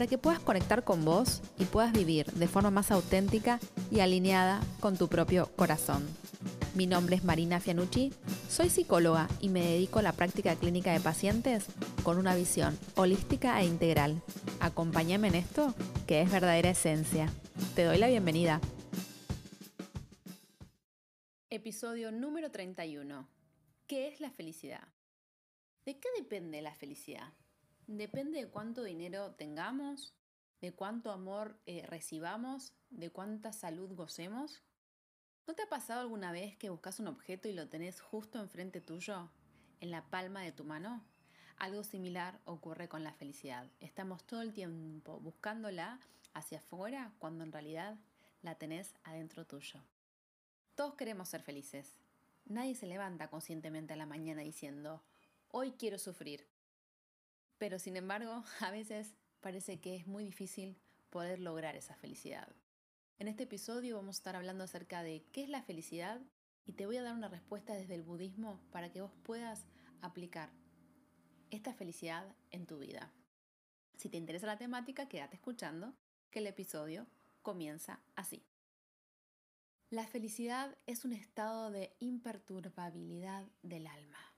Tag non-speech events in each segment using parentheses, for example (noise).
para que puedas conectar con vos y puedas vivir de forma más auténtica y alineada con tu propio corazón. Mi nombre es Marina Fianucci, soy psicóloga y me dedico a la práctica clínica de pacientes con una visión holística e integral. Acompáñame en esto, que es verdadera esencia. Te doy la bienvenida. Episodio número 31. ¿Qué es la felicidad? ¿De qué depende la felicidad? Depende de cuánto dinero tengamos, de cuánto amor eh, recibamos, de cuánta salud gocemos. ¿No te ha pasado alguna vez que buscas un objeto y lo tenés justo enfrente tuyo, en la palma de tu mano? Algo similar ocurre con la felicidad. Estamos todo el tiempo buscándola hacia afuera cuando en realidad la tenés adentro tuyo. Todos queremos ser felices. Nadie se levanta conscientemente a la mañana diciendo, hoy quiero sufrir. Pero sin embargo, (laughs) a veces parece que es muy difícil poder lograr esa felicidad. En este episodio vamos a estar hablando acerca de qué es la felicidad y te voy a dar una respuesta desde el budismo para que vos puedas aplicar esta felicidad en tu vida. Si te interesa la temática, quédate escuchando, que el episodio comienza así. La felicidad es un estado de imperturbabilidad del alma.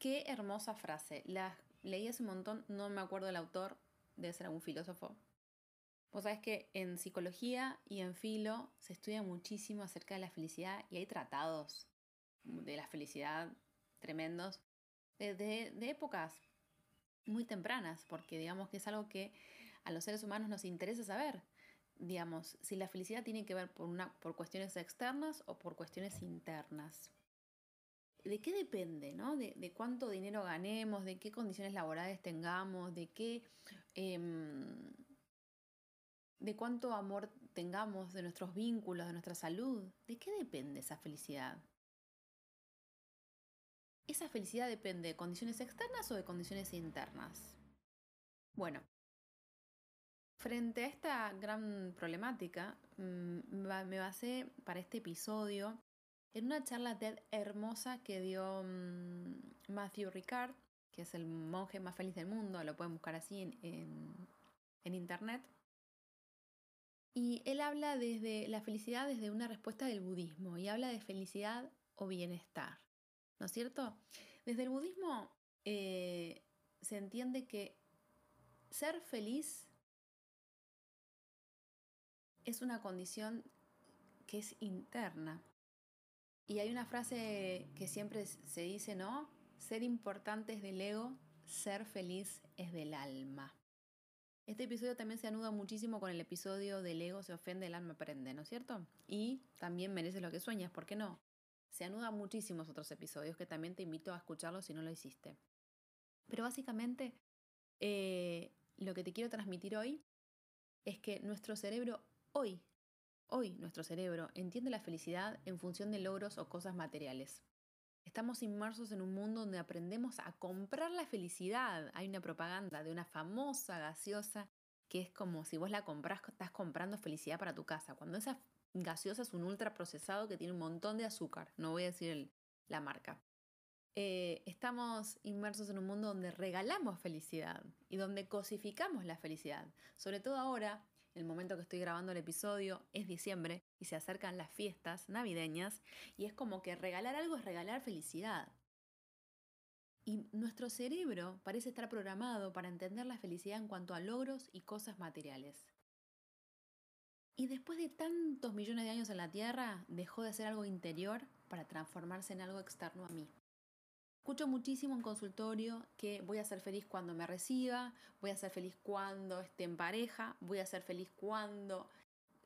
Qué hermosa frase. La leí hace montón, no me acuerdo del autor, debe ser algún filósofo. Vos sabés que en psicología y en filo se estudia muchísimo acerca de la felicidad y hay tratados de la felicidad tremendos desde de épocas muy tempranas, porque digamos que es algo que a los seres humanos nos interesa saber digamos, si la felicidad tiene que ver por, una, por cuestiones externas o por cuestiones internas. ¿De qué depende? ¿no? De, de, cuánto dinero ganemos, de qué condiciones laborales tengamos, de qué... Em, de cuánto amor tengamos, de nuestros vínculos, de nuestra salud. ¿De qué depende esa felicidad? ¿Esa felicidad depende de condiciones externas o de condiciones internas? Bueno, Frente a esta gran problemática, mm, me basé para este episodio en una charla TED hermosa que dio mm, Matthew Ricard, que es el monje más feliz del mundo, lo pueden buscar así en, en internet. Y él habla desde la felicidad desde una respuesta del budismo y habla de felicidad o bienestar, ¿no es cierto? Desde el budismo eh, se entiende que ser feliz es una condición que es interna. Y hay una frase que siempre se dice, ¿no? Ser importante es del ego, ser feliz es del alma. Este episodio también se anuda muchísimo con el episodio del ego se ofende, el alma aprende, ¿no es cierto? Y también mereces lo que sueñas, ¿por qué no? Se anuda muchísimos otros episodios que también te invito a escucharlos si no lo hiciste. Pero básicamente, eh, lo que te quiero transmitir hoy es que nuestro cerebro Hoy, hoy nuestro cerebro entiende la felicidad en función de logros o cosas materiales. Estamos inmersos en un mundo donde aprendemos a comprar la felicidad. Hay una propaganda de una famosa gaseosa que es como si vos la compras, estás comprando felicidad para tu casa. Cuando esa gaseosa es un ultra procesado que tiene un montón de azúcar, no voy a decir la marca. Eh, estamos inmersos en un mundo donde regalamos felicidad y donde cosificamos la felicidad. Sobre todo ahora el momento que estoy grabando el episodio es diciembre y se acercan las fiestas navideñas y es como que regalar algo es regalar felicidad. Y nuestro cerebro parece estar programado para entender la felicidad en cuanto a logros y cosas materiales. Y después de tantos millones de años en la Tierra, dejó de ser algo interior para transformarse en algo externo a mí. Escucho muchísimo en consultorio que voy a ser feliz cuando me reciba, voy a ser feliz cuando esté en pareja, voy a ser feliz cuando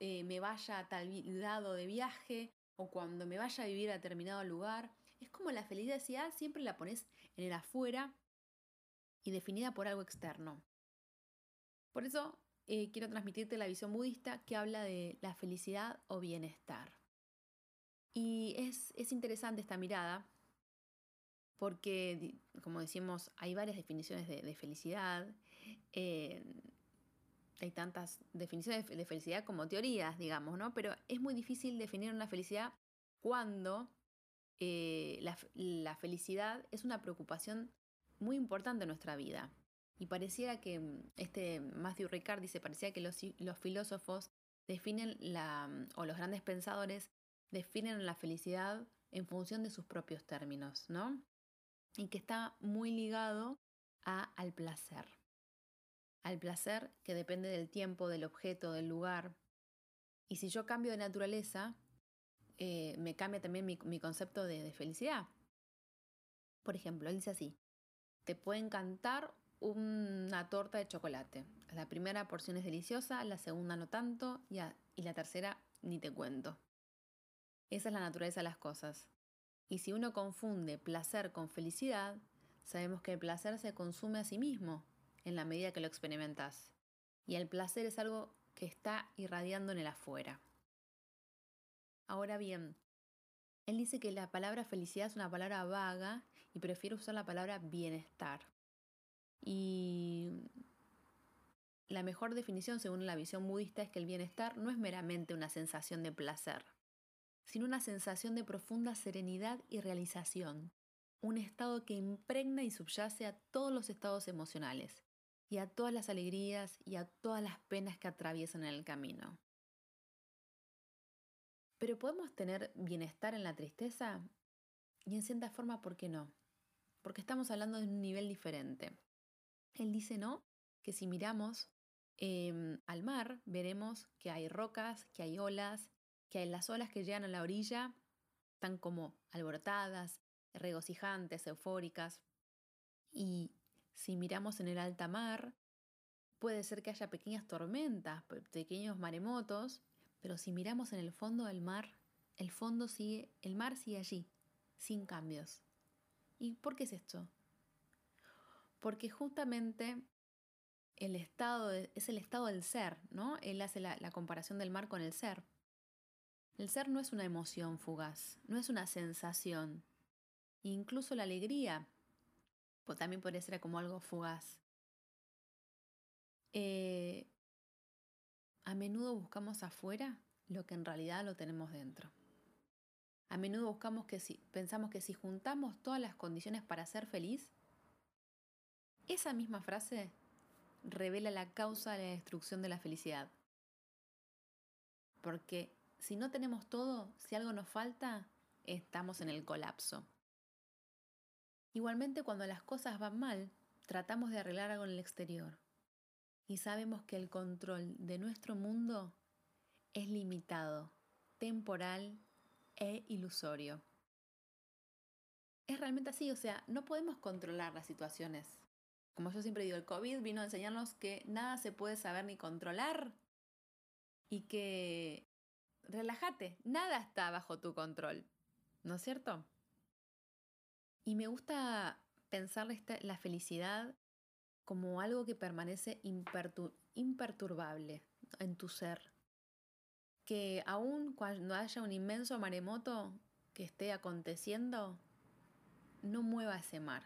eh, me vaya a tal lado de viaje o cuando me vaya a vivir a determinado lugar. Es como la felicidad siempre la pones en el afuera y definida por algo externo. Por eso eh, quiero transmitirte la visión budista que habla de la felicidad o bienestar. Y es, es interesante esta mirada porque, como decimos, hay varias definiciones de, felicidad. Eh, hay tantas definiciones de felicidad como teorías, digamos, ¿no? Pero es muy difícil definir una felicidad cuando eh, la, felicidad es una preocupación muy importante en nuestra vida. Y pareciera que mm, este Matthew Ricard dice, parecía que los, los filósofos definen la, o los grandes pensadores definen la felicidad en función de sus propios términos, ¿no? Y que está muy ligado a, al placer. Al placer que depende del tiempo, del objeto, del lugar. Y si yo cambio de naturaleza, eh, me cambia también mi, concepto de, felicidad. Por ejemplo, él dice así, te puede encantar una torta de chocolate. La primera porción es deliciosa, la segunda no tanto y la tercera ni te cuento. Esa es la naturaleza de las cosas. Y si uno confunde placer con felicidad, sabemos que el placer se consume a sí mismo en la medida que lo experimentas. Y el placer es algo que está irradiando en el afuera. Ahora bien, él dice que la palabra felicidad es una palabra vaga y prefiere usar la palabra bienestar. Y la mejor definición, según la visión budista, es que el bienestar no es meramente una sensación de placer, sino una sensación de profunda serenidad y realización, un estado que impregna y subyace a todos los estados emocionales, y a todas las alegrías y a todas las penas que atraviesan en el camino. Pero ¿podemos tener bienestar en la tristeza? Y en cierta forma, ¿por qué no? Porque estamos hablando de un nivel diferente. Él dice, ¿no? Que si miramos em, al mar, veremos que hay rocas, que hay olas, que las olas que llegan a la orilla están como alborotadas, regocijantes, eufóricas. Y si miramos en el alta mar, puede ser que haya pequeñas tormentas, pequeños maremotos, pero si miramos en el fondo del mar, el fondo sigue, el mar sigue allí, sin cambios. ¿Y por qué es esto? Porque justamente el estado es el estado del ser, ¿no? Él hace la comparación del mar con el ser. El ser no es una emoción fugaz, no es una sensación. Incluso la alegría pues también puede ser como algo fugaz. Eh, a menudo buscamos afuera lo que en realidad lo tenemos dentro. A menudo buscamos que si, pensamos que si juntamos todas las condiciones para ser feliz, esa misma frase revela la causa de la destrucción de la felicidad. Porque si no tenemos todo, si algo nos falta, estamos en el colapso. Igualmente cuando las cosas van mal, tratamos de arreglar algo en el exterior y sabemos que el control de nuestro mundo es limitado, temporal e ilusorio. Es realmente así, o sea, no podemos controlar las situaciones. Como yo siempre digo, el COVID vino a enseñarnos que nada se puede saber ni controlar y que relájate, nada está bajo tu control, ¿no es cierto? Y me gusta pensar la felicidad como algo que permanece imperturbable en tu ser. Que aun cuando haya un inmenso maremoto que esté aconteciendo, no mueva ese mar,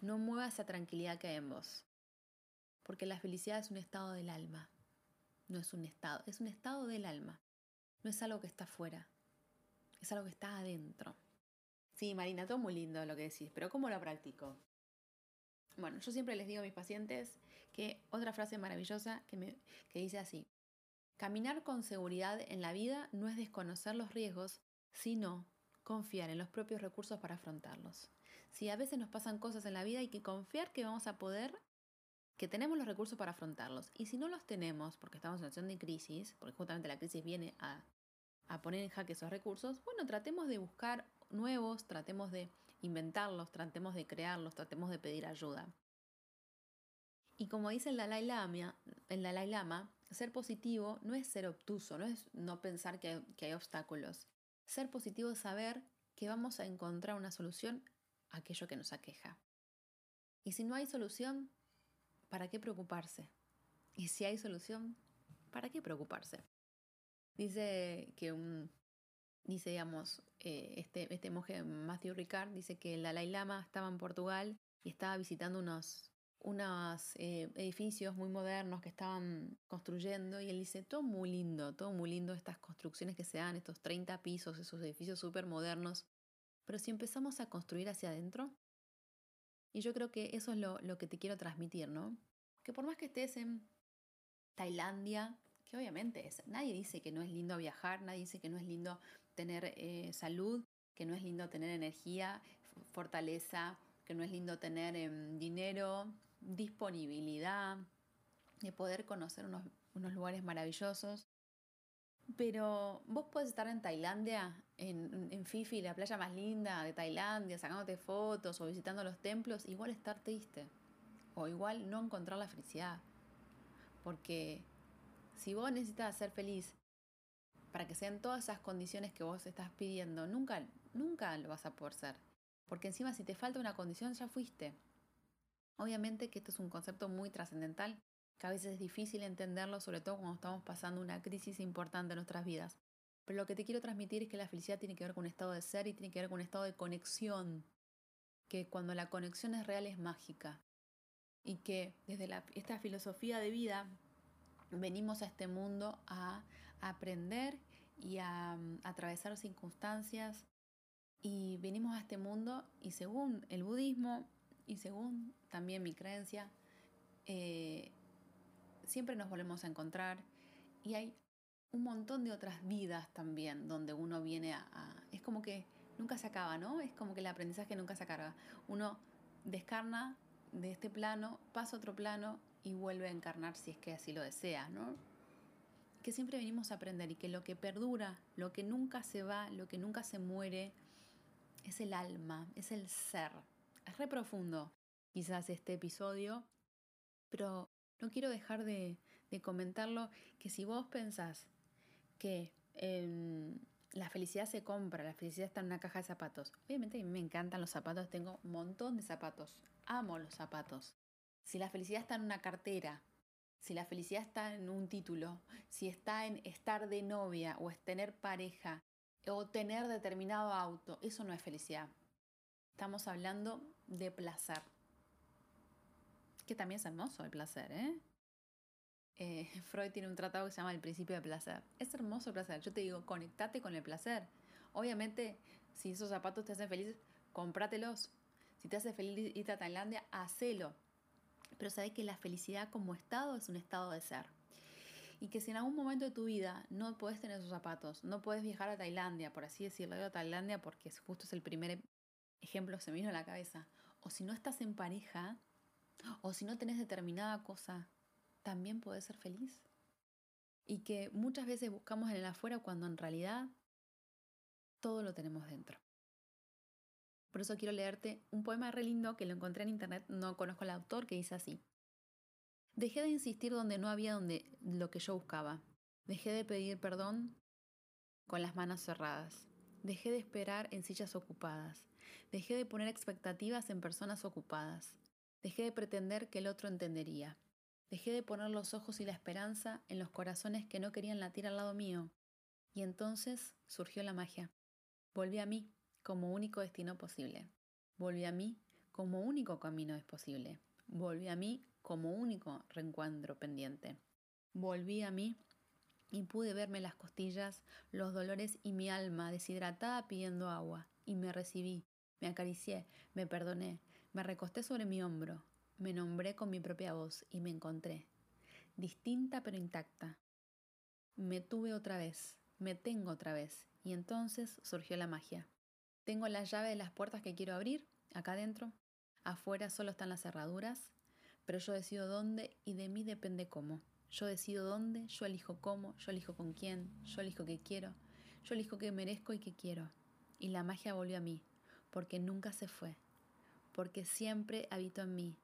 no mueva esa tranquilidad que hay en vos. Porque la felicidad es un estado del alma, no es un estado, es un estado del alma, no es algo que está afuera, es algo que está adentro. Sí, Marina, todo muy lindo lo que decís, pero ¿cómo lo practico? Bueno, yo siempre les digo a mis pacientes que otra frase maravillosa que, me, que dice así, caminar con seguridad en la vida no es desconocer los riesgos, sino confiar en los propios recursos para afrontarlos. Si a veces nos pasan cosas en la vida, hay que confiar que vamos a poder, que tenemos los recursos para afrontarlos. Y si no los tenemos, porque estamos en una situación de crisis, porque justamente la crisis viene a, a poner en jaque esos recursos, bueno, tratemos de buscar nuevos, tratemos de inventarlos, tratemos de crearlos, tratemos de pedir ayuda. Y como dice el Dalai Lama, el Dalai Lama ser positivo no es ser obtuso, no es no pensar que hay, que hay obstáculos. Ser positivo es saber que vamos a encontrar una solución a aquello que nos aqueja. Y si no hay solución, ¿para qué preocuparse? Y si hay solución, ¿para qué preocuparse? Dice que un, dice, digamos, eh, este, este monje Matthew Ricard dice que el Dalai Lama estaba en Portugal y estaba visitando unos, unos eh, edificios muy modernos que estaban construyendo y él dice, todo muy lindo, todo muy lindo estas construcciones que se dan, estos 30 pisos, esos edificios súper modernos, pero si empezamos a construir hacia adentro, y yo creo que eso es lo, lo que te quiero transmitir, ¿no? Que por más que estés en Tailandia, que obviamente es, nadie dice que no es lindo viajar, nadie dice que no es lindo tener eh, salud, que no es lindo tener energía, fortaleza, que no es lindo tener em, dinero, disponibilidad, de poder conocer unos, unos, lugares maravillosos. Pero vos podés estar en Tailandia, en, en Fifi, la playa más linda de Tailandia, sacándote fotos o visitando los templos, igual estar triste. O igual no encontrar la felicidad. Porque si vos necesitas ser feliz para que sean todas esas condiciones que vos estás pidiendo, nunca, nunca lo vas a poder ser. Porque encima si te falta una condición ya fuiste. Obviamente que esto es un concepto muy trascendental, que a veces es difícil entenderlo, sobre todo cuando estamos pasando una crisis importante en nuestras vidas. Pero lo que te quiero transmitir es que la felicidad tiene que ver con un estado de ser y tiene que ver con un estado de conexión. Que cuando la conexión es real es mágica. Y que desde la, esta filosofía de vida venimos a este mundo a aprender y a, mm, atravesar circunstancias y venimos a este mundo y según el budismo y según también mi creencia, eh, siempre nos volvemos a encontrar y hay un montón de otras vidas también donde uno viene a, Es como que nunca se acaba, ¿no? Es como que el aprendizaje nunca se acaba. Uno descarna de este plano, pasa a otro plano y vuelve a encarnar si es que así lo desea, ¿no? Que siempre venimos a aprender y que lo que perdura, lo que nunca se va, lo que nunca se muere, es el alma, es el ser. Es re profundo quizás este episodio, pero no quiero dejar de, comentarlo que si vos pensás que em, la felicidad se compra, la felicidad está en una caja de zapatos, obviamente a mí me encantan los zapatos, tengo un montón de zapatos, amo los zapatos, si la felicidad está en una cartera, si la felicidad está en un título, si está en estar de novia o es tener pareja o tener determinado auto, eso no es felicidad. Estamos hablando de placer. Que también es hermoso el placer, ¿eh? ¿eh? (laughs) Freud tiene un tratado que se llama El principio de placer. Es hermoso el placer. Yo te digo, conectate con el placer. Obviamente, si esos zapatos te hacen feliz, cómpratelos. Si te hace feliz irte a Tailandia, hacelo pero sabes que la felicidad como estado es un estado de ser. Y que si en algún momento de tu vida no puedes tener esos zapatos, no puedes viajar a Tailandia, por así decirlo, a Tailandia porque justo es el primer ejemplo que se me vino a la cabeza, o si no estás en pareja, o si no tenés determinada cosa, también puedes ser feliz. Y que muchas veces buscamos en el afuera cuando en realidad todo lo tenemos dentro. Por eso quiero leerte un poema re lindo que lo encontré en internet, no conozco al autor, que dice así. Dejé de insistir donde no había donde lo que yo buscaba. Dejé de pedir perdón con las manos cerradas. Dejé de esperar en sillas ocupadas. Dejé de poner expectativas en personas ocupadas. Dejé de pretender que el otro entendería. Dejé de poner los ojos y la esperanza en los corazones que no querían latir al lado mío. Y entonces surgió la magia. Volví a mí, como único destino posible. Volví a mí como único camino es posible. Volví a mí como único reencuentro pendiente. Volví a mí y pude verme las costillas, los dolores y mi alma deshidratada pidiendo agua. Y me recibí, me acaricié, me perdoné, me recosté sobre mi hombro, me nombré con mi propia voz y me encontré, distinta pero intacta. Me tuve otra vez, me tengo otra vez, y entonces surgió la magia. Tengo la llave de las puertas que quiero abrir, acá adentro. Afuera solo están las cerraduras, pero yo decido dónde y de mí depende cómo. Yo decido dónde, yo elijo cómo, yo elijo con quién, yo elijo qué quiero, yo elijo qué merezco y qué quiero. Y la magia volvió a mí, porque nunca se fue, porque siempre habitó en mí,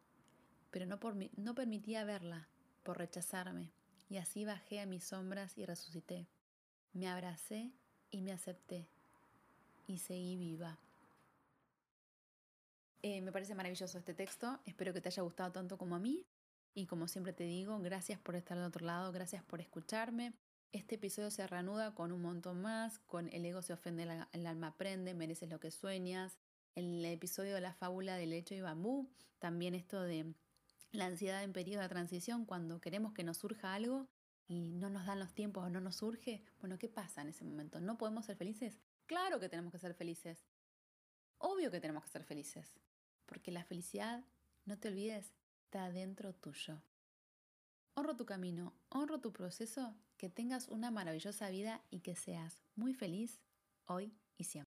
pero no, por mí, no permitía verla, por rechazarme, y así bajé a mis sombras y resucité. Me abracé y me acepté y seguí viva. Eh, me parece maravilloso este texto, espero que te haya gustado tanto como a mí. Y como siempre te digo, gracias por estar del otro lado, gracias por escucharme. Este episodio se reanuda con un montón más, con el ego se ofende, el alma aprende, mereces lo que sueñas. El episodio de la fábula del lecho y bambú, también esto de la ansiedad en periodo de transición, cuando queremos que nos surja algo y no nos dan los tiempos o no nos surge. Bueno, ¿qué pasa en ese momento? ¿No podemos ser felices? Claro que tenemos que ser felices. Obvio que tenemos que ser felices. Porque la felicidad, no te olvides, está dentro tuyo. Honro tu camino, honro tu proceso, que tengas una maravillosa vida y que seas muy feliz hoy y siempre.